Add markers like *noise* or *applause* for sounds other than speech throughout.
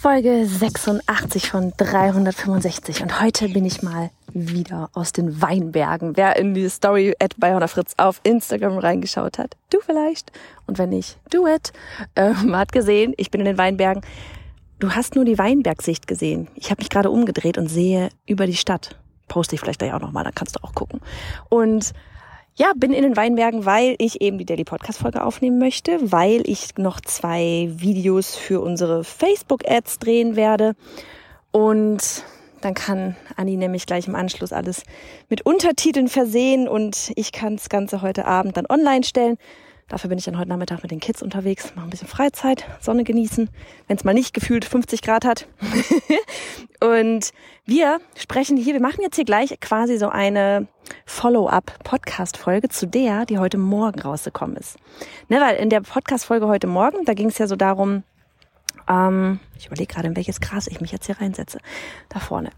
Folge 86 von 365 und heute bin ich mal wieder aus den Weinbergen. Wer in die Story at Bayona Fritz auf Instagram reingeschaut hat, du vielleicht. Und wenn nicht, do it. Äh, man hat gesehen, ich bin in den Weinbergen. Du hast nur die Weinbergsicht gesehen. Ich habe mich gerade umgedreht und sehe über die Stadt. Poste ich vielleicht gleich auch nochmal, dann kannst du auch gucken. Und ja, bin in den Weinbergen, weil ich eben die Daily Podcast Folge aufnehmen möchte, weil ich noch zwei Videos für unsere Facebook Ads drehen werde und dann kann Anni nämlich gleich im Anschluss alles mit Untertiteln versehen und ich kann das Ganze heute Abend dann online stellen. Dafür bin ich dann heute Nachmittag mit den Kids unterwegs, mache ein bisschen Freizeit, Sonne genießen, wenn es mal nicht gefühlt 50 Grad hat. *laughs* und wir sprechen hier, wir machen jetzt hier gleich quasi so eine Follow-up-Podcast-Folge zu der, die heute Morgen rausgekommen ist. Ne, weil in der Podcast-Folge heute Morgen, da ging es ja so darum, ähm, ich überlege gerade, in welches Gras ich mich jetzt hier reinsetze. Da vorne.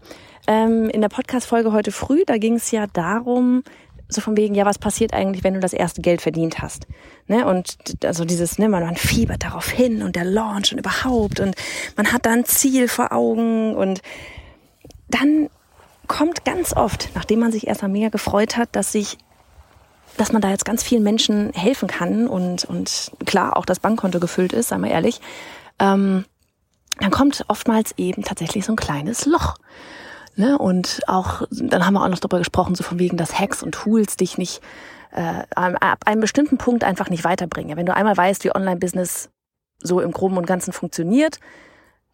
Ähm, in der Podcast-Folge heute früh, da ging es ja darum, so von wegen, ja, was passiert eigentlich, wenn du das erste Geld verdient hast? Ne? Und also dieses, ne, man, man fiebert darauf hin und der Launch und überhaupt und man hat da ein Ziel vor Augen und dann kommt ganz oft, nachdem man sich erstmal mega gefreut hat, dass sich dass man da jetzt ganz vielen Menschen helfen kann und, und klar auch das Bankkonto gefüllt ist, sagen wir ehrlich, ähm, dann kommt oftmals eben tatsächlich so ein kleines Loch. Ne? Und auch, dann haben wir auch noch darüber gesprochen, so von wegen, dass Hacks und Tools dich nicht äh, ab einem bestimmten Punkt einfach nicht weiterbringen. Wenn du einmal weißt, wie Online-Business so im Groben und Ganzen funktioniert,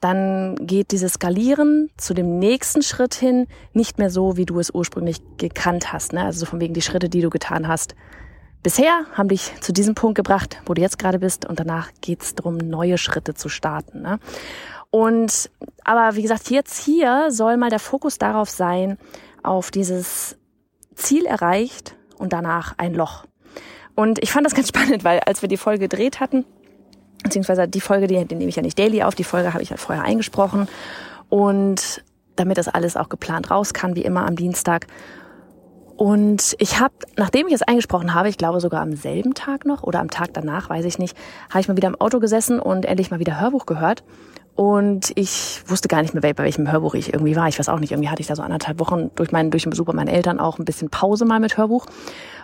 dann geht dieses Skalieren zu dem nächsten Schritt hin nicht mehr so, wie du es ursprünglich gekannt hast. Ne? Also so von wegen die Schritte, die du getan hast, bisher haben dich zu diesem Punkt gebracht, wo du jetzt gerade bist und danach geht's darum, neue Schritte zu starten. Ne? Und aber wie gesagt, jetzt hier soll mal der Fokus darauf sein, auf dieses Ziel erreicht und danach ein Loch. Und ich fand das ganz *laughs* spannend, weil als wir die Folge gedreht hatten, beziehungsweise die Folge, die, die nehme ich ja nicht daily auf, die Folge habe ich halt vorher eingesprochen. Und damit das alles auch geplant raus kann, wie immer am Dienstag. Und ich habe, nachdem ich es eingesprochen habe, ich glaube sogar am selben Tag noch oder am Tag danach, weiß ich nicht, habe ich mal wieder im Auto gesessen und endlich mal wieder Hörbuch gehört. Und ich wusste gar nicht mehr, bei welchem Hörbuch ich irgendwie war. Ich weiß auch nicht, irgendwie hatte ich da so anderthalb Wochen durch meinen, durch den Besuch bei meinen Eltern auch ein bisschen Pause mal mit Hörbuch.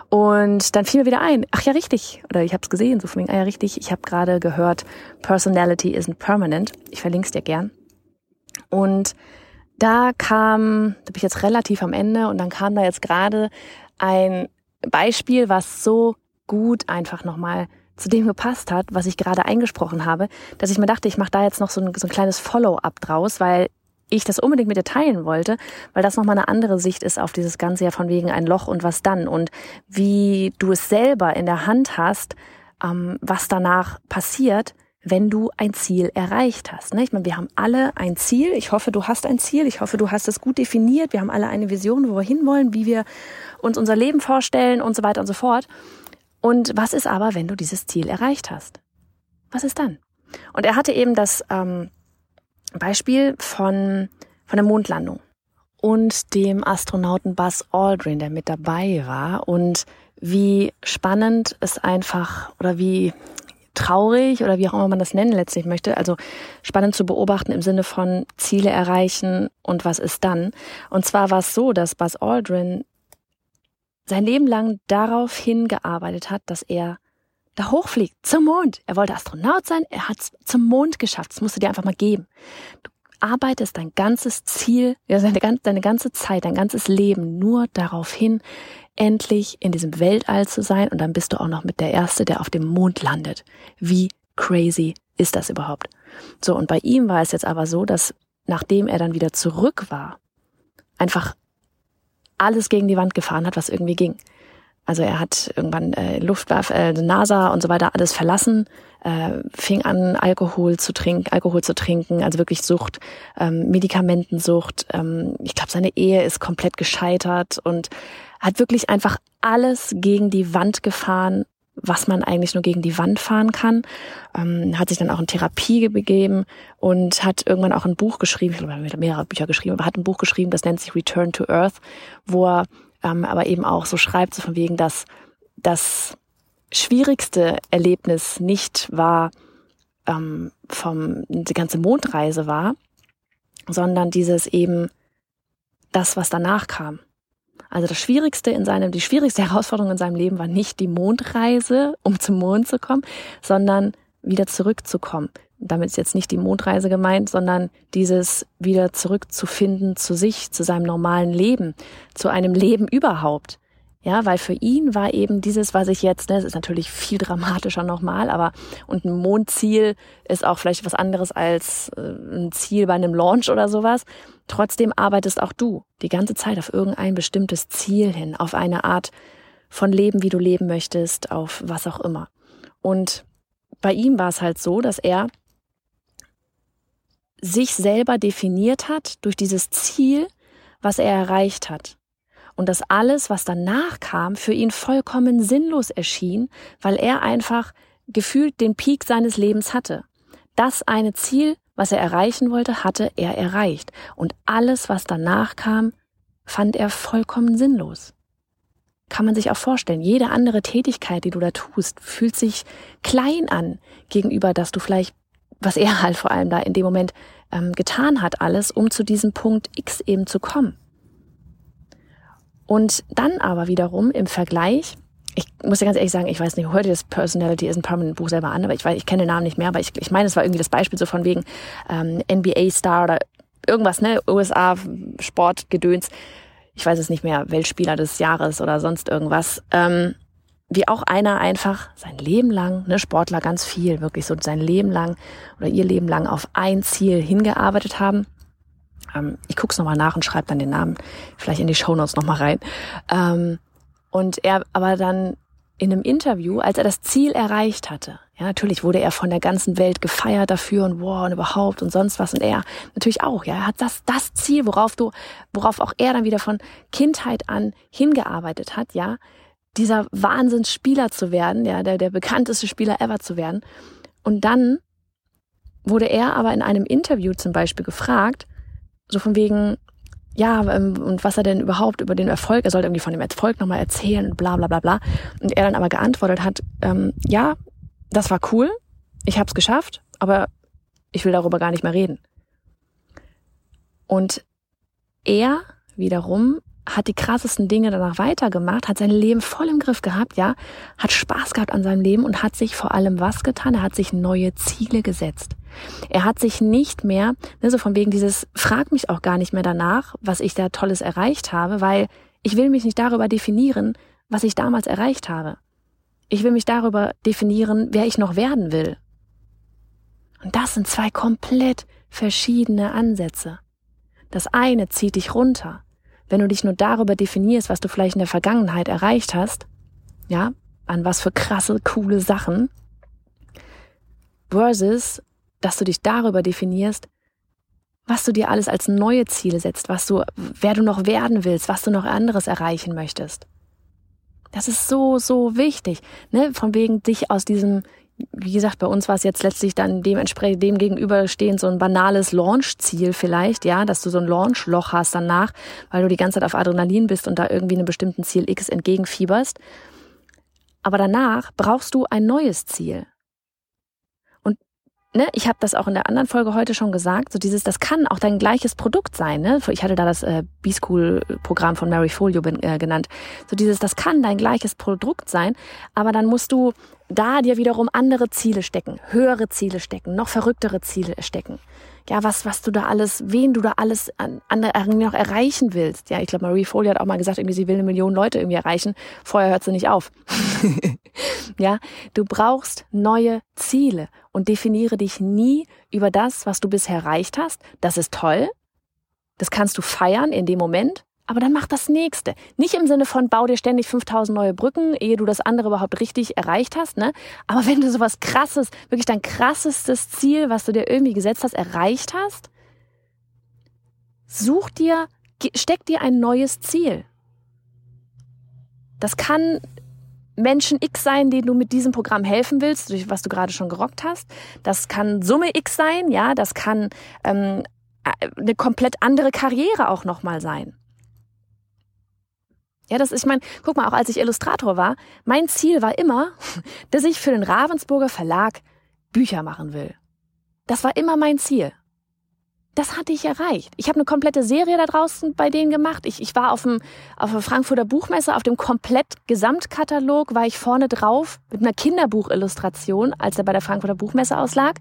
Und dann fiel mir wieder ein, ach ja, richtig, oder ich habe es gesehen, so von wegen, ah ja, richtig, ich habe gerade gehört, Personality isn't permanent. Ich verlinke es dir gern. Und da kam, da bin ich jetzt relativ am Ende und dann kam da jetzt gerade ein Beispiel, was so gut einfach nochmal zu dem gepasst hat, was ich gerade eingesprochen habe, dass ich mir dachte, ich mache da jetzt noch so ein, so ein kleines Follow-up draus, weil ich das unbedingt mit dir teilen wollte, weil das nochmal eine andere Sicht ist auf dieses Ganze ja von wegen ein Loch und was dann und wie du es selber in der Hand hast, ähm, was danach passiert, wenn du ein Ziel erreicht hast. Ne? Ich meine, wir haben alle ein Ziel. Ich hoffe, du hast ein Ziel. Ich hoffe, du hast es gut definiert. Wir haben alle eine Vision, wo wir hinwollen, wie wir uns unser Leben vorstellen und so weiter und so fort. Und was ist aber, wenn du dieses Ziel erreicht hast? Was ist dann? Und er hatte eben das ähm, Beispiel von, von der Mondlandung und dem Astronauten Buzz Aldrin, der mit dabei war und wie spannend es einfach oder wie traurig oder wie auch immer man das nennen letztlich möchte. Also spannend zu beobachten im Sinne von Ziele erreichen und was ist dann. Und zwar war es so, dass Buzz Aldrin sein Leben lang darauf hingearbeitet hat, dass er da hochfliegt zum Mond. Er wollte Astronaut sein, er hat es zum Mond geschafft. Das musst du dir einfach mal geben. Du arbeitest dein ganzes Ziel, deine ganze Zeit, dein ganzes Leben nur darauf hin, endlich in diesem Weltall zu sein und dann bist du auch noch mit der Erste, der auf dem Mond landet. Wie crazy ist das überhaupt? So, und bei ihm war es jetzt aber so, dass nachdem er dann wieder zurück war, einfach alles gegen die Wand gefahren hat, was irgendwie ging. Also er hat irgendwann äh, Luftwaffe, äh, NASA und so weiter alles verlassen, äh, fing an Alkohol zu trinken, Alkohol zu trinken, also wirklich Sucht, ähm, Medikamentensucht. Ähm, ich glaube, seine Ehe ist komplett gescheitert und hat wirklich einfach alles gegen die Wand gefahren, was man eigentlich nur gegen die Wand fahren kann. Ähm, hat sich dann auch in Therapie begeben und hat irgendwann auch ein Buch geschrieben, ich glaube, er mehrere Bücher geschrieben, aber hat ein Buch geschrieben, das nennt sich Return to Earth, wo er ähm, aber eben auch so schreibt, so von wegen, dass das schwierigste Erlebnis nicht war, ähm, vom, die ganze Mondreise war, sondern dieses eben das, was danach kam. Also das Schwierigste in seinem, die schwierigste Herausforderung in seinem Leben war nicht die Mondreise, um zum Mond zu kommen, sondern wieder zurückzukommen. Damit ist jetzt nicht die Mondreise gemeint, sondern dieses wieder zurückzufinden zu sich, zu seinem normalen Leben, zu einem Leben überhaupt. Ja, weil für ihn war eben dieses, was ich jetzt, ne, das ist natürlich viel dramatischer nochmal, aber und ein Mondziel ist auch vielleicht was anderes als äh, ein Ziel bei einem Launch oder sowas. Trotzdem arbeitest auch du die ganze Zeit auf irgendein bestimmtes Ziel hin, auf eine Art von Leben, wie du leben möchtest, auf was auch immer. Und bei ihm war es halt so, dass er sich selber definiert hat durch dieses Ziel, was er erreicht hat und dass alles, was danach kam, für ihn vollkommen sinnlos erschien, weil er einfach gefühlt den Peak seines Lebens hatte. Das eine Ziel, was er erreichen wollte, hatte er erreicht. Und alles, was danach kam, fand er vollkommen sinnlos. Kann man sich auch vorstellen, jede andere Tätigkeit, die du da tust, fühlt sich klein an gegenüber, dass du vielleicht, was er halt vor allem da in dem Moment ähm, getan hat, alles, um zu diesem Punkt X eben zu kommen. Und dann aber wiederum im Vergleich, ich muss ja ganz ehrlich sagen, ich weiß nicht, heute das Personality is a Permanent Buch selber an, aber ich weiß, ich kenne den Namen nicht mehr, aber ich, ich meine, es war irgendwie das Beispiel so von wegen ähm, NBA-Star oder irgendwas, ne, USA Sportgedöns. Ich weiß es nicht mehr, Weltspieler des Jahres oder sonst irgendwas. Ähm, wie auch einer einfach sein Leben lang, ne, Sportler ganz viel, wirklich so sein Leben lang oder ihr Leben lang auf ein Ziel hingearbeitet haben ähm, ich gucke es nochmal nach und schreibe dann den Namen vielleicht in die Shownotes nochmal rein. Ähm, und er aber dann in einem Interview, als er das Ziel erreicht hatte, ja, natürlich wurde er von der ganzen Welt gefeiert dafür und wow und überhaupt und sonst was und er natürlich auch, ja, er hat das, das Ziel, worauf du, worauf auch er dann wieder von Kindheit an hingearbeitet hat, ja, dieser Wahnsinnsspieler zu werden, ja, der, der bekannteste Spieler ever zu werden. Und dann wurde er aber in einem Interview zum Beispiel gefragt, so von wegen, ja, ähm, und was er denn überhaupt über den Erfolg, er sollte irgendwie von dem Erfolg nochmal erzählen bla bla bla bla. Und er dann aber geantwortet hat, ähm, ja, das war cool, ich habe es geschafft, aber ich will darüber gar nicht mehr reden. Und er wiederum hat die krassesten Dinge danach weitergemacht, hat sein Leben voll im Griff gehabt, ja, hat Spaß gehabt an seinem Leben und hat sich vor allem was getan? Er hat sich neue Ziele gesetzt. Er hat sich nicht mehr, ne, so von wegen dieses, frag mich auch gar nicht mehr danach, was ich da Tolles erreicht habe, weil ich will mich nicht darüber definieren, was ich damals erreicht habe. Ich will mich darüber definieren, wer ich noch werden will. Und das sind zwei komplett verschiedene Ansätze. Das eine zieht dich runter. Wenn du dich nur darüber definierst, was du vielleicht in der Vergangenheit erreicht hast, ja, an was für krasse, coole Sachen, versus dass du dich darüber definierst, was du dir alles als neue Ziele setzt, was du, wer du noch werden willst, was du noch anderes erreichen möchtest. Das ist so, so wichtig, ne? Von wegen dich aus diesem, wie gesagt, bei uns war es jetzt letztlich dann dementsprechend dem gegenüberstehend so ein banales Launch-Ziel vielleicht, ja, dass du so ein Launch-Loch hast danach, weil du die ganze Zeit auf Adrenalin bist und da irgendwie einem bestimmten Ziel X entgegenfieberst. Aber danach brauchst du ein neues Ziel ne, ich habe das auch in der anderen Folge heute schon gesagt, so dieses, das kann auch dein gleiches Produkt sein. Ne? Ich hatte da das äh, B-School-Programm von Mary Folio äh, genannt. So dieses, das kann dein gleiches Produkt sein, aber dann musst du da dir wiederum andere Ziele stecken, höhere Ziele stecken, noch verrücktere Ziele stecken. Ja, was, was du da alles, wen du da alles an, an, noch erreichen willst. Ja, ich glaube, Marie Foley hat auch mal gesagt, irgendwie sie will eine Million Leute irgendwie erreichen. Vorher hört sie nicht auf. *laughs* ja, du brauchst neue Ziele und definiere dich nie über das, was du bisher erreicht hast. Das ist toll. Das kannst du feiern in dem Moment. Aber dann mach das nächste. Nicht im Sinne von bau dir ständig 5000 neue Brücken, ehe du das andere überhaupt richtig erreicht hast, ne? Aber wenn du sowas krasses, wirklich dein krassestes Ziel, was du dir irgendwie gesetzt hast, erreicht hast, such dir, steck dir ein neues Ziel. Das kann Menschen X sein, denen du mit diesem Programm helfen willst, durch was du gerade schon gerockt hast. Das kann Summe X sein, ja, das kann ähm, eine komplett andere Karriere auch nochmal sein. Ja, das ist, ich meine, guck mal, auch als ich Illustrator war, mein Ziel war immer, *laughs* dass ich für den Ravensburger Verlag Bücher machen will. Das war immer mein Ziel. Das hatte ich erreicht. Ich habe eine komplette Serie da draußen bei denen gemacht. Ich, ich war auf dem auf der Frankfurter Buchmesse, auf dem komplett Gesamtkatalog war ich vorne drauf mit einer Kinderbuchillustration, als er bei der Frankfurter Buchmesse auslag.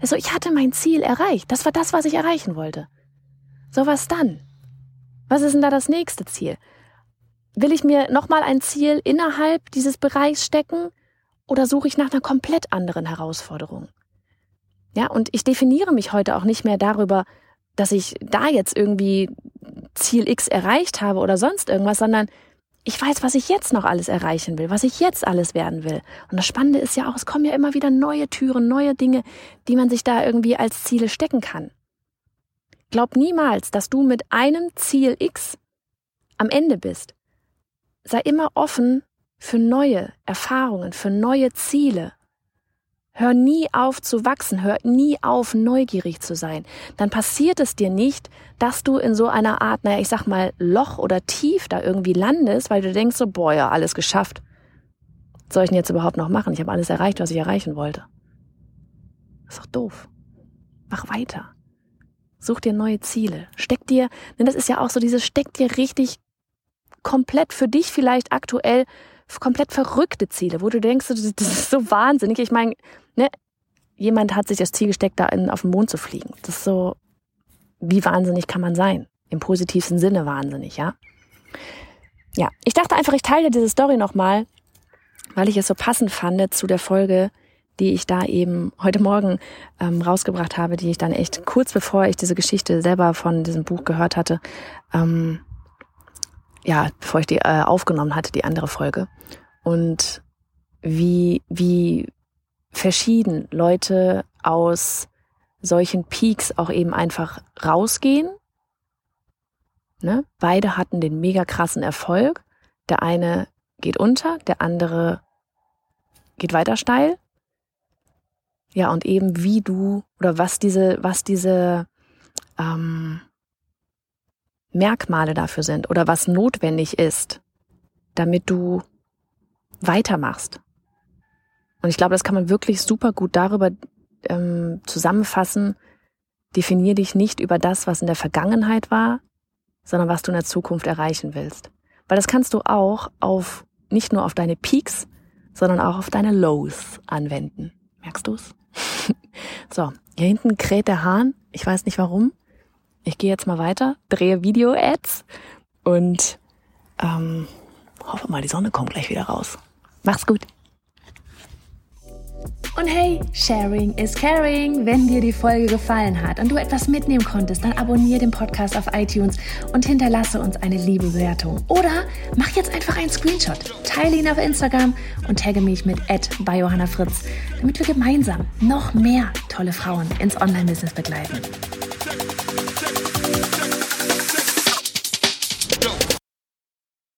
Also ich hatte mein Ziel erreicht. Das war das, was ich erreichen wollte. So was dann? Was ist denn da das nächste Ziel? Will ich mir nochmal ein Ziel innerhalb dieses Bereichs stecken oder suche ich nach einer komplett anderen Herausforderung? Ja, und ich definiere mich heute auch nicht mehr darüber, dass ich da jetzt irgendwie Ziel X erreicht habe oder sonst irgendwas, sondern ich weiß, was ich jetzt noch alles erreichen will, was ich jetzt alles werden will. Und das Spannende ist ja auch, es kommen ja immer wieder neue Türen, neue Dinge, die man sich da irgendwie als Ziele stecken kann. Glaub niemals, dass du mit einem Ziel X am Ende bist sei immer offen für neue Erfahrungen, für neue Ziele. Hör nie auf zu wachsen, hör nie auf, neugierig zu sein. Dann passiert es dir nicht, dass du in so einer Art, naja, ich sag mal, Loch oder Tief da irgendwie landest, weil du denkst so, boah, ja, alles geschafft. Was soll ich denn jetzt überhaupt noch machen? Ich habe alles erreicht, was ich erreichen wollte. Das ist doch doof. Mach weiter. Such dir neue Ziele. Steck dir, denn das ist ja auch so dieses, steck dir richtig komplett für dich vielleicht aktuell komplett verrückte Ziele, wo du denkst, das ist so wahnsinnig. Ich meine, ne, jemand hat sich das Ziel gesteckt, da in, auf den Mond zu fliegen. Das ist so, wie wahnsinnig kann man sein? Im positivsten Sinne wahnsinnig, ja? Ja, ich dachte einfach, ich teile diese Story nochmal, weil ich es so passend fand zu der Folge, die ich da eben heute Morgen ähm, rausgebracht habe, die ich dann echt kurz bevor ich diese Geschichte selber von diesem Buch gehört hatte, ähm, ja, bevor ich die äh, aufgenommen hatte, die andere Folge. Und wie, wie verschieden Leute aus solchen Peaks auch eben einfach rausgehen. Ne? Beide hatten den mega krassen Erfolg. Der eine geht unter, der andere geht weiter steil. Ja, und eben wie du oder was diese, was diese ähm, Merkmale dafür sind oder was notwendig ist, damit du weitermachst. Und ich glaube, das kann man wirklich super gut darüber ähm, zusammenfassen. Definier dich nicht über das, was in der Vergangenheit war, sondern was du in der Zukunft erreichen willst. Weil das kannst du auch auf, nicht nur auf deine Peaks, sondern auch auf deine Lows anwenden. Merkst du's? *laughs* so, hier hinten kräht der Hahn. Ich weiß nicht warum ich gehe jetzt mal weiter, drehe Video-Ads und ähm, hoffe mal, die Sonne kommt gleich wieder raus. Mach's gut. Und hey, Sharing is Caring. Wenn dir die Folge gefallen hat und du etwas mitnehmen konntest, dann abonniere den Podcast auf iTunes und hinterlasse uns eine liebe Bewertung. Oder mach jetzt einfach einen Screenshot, teile ihn auf Instagram und tagge mich mit bei Johanna Fritz, damit wir gemeinsam noch mehr tolle Frauen ins Online-Business begleiten.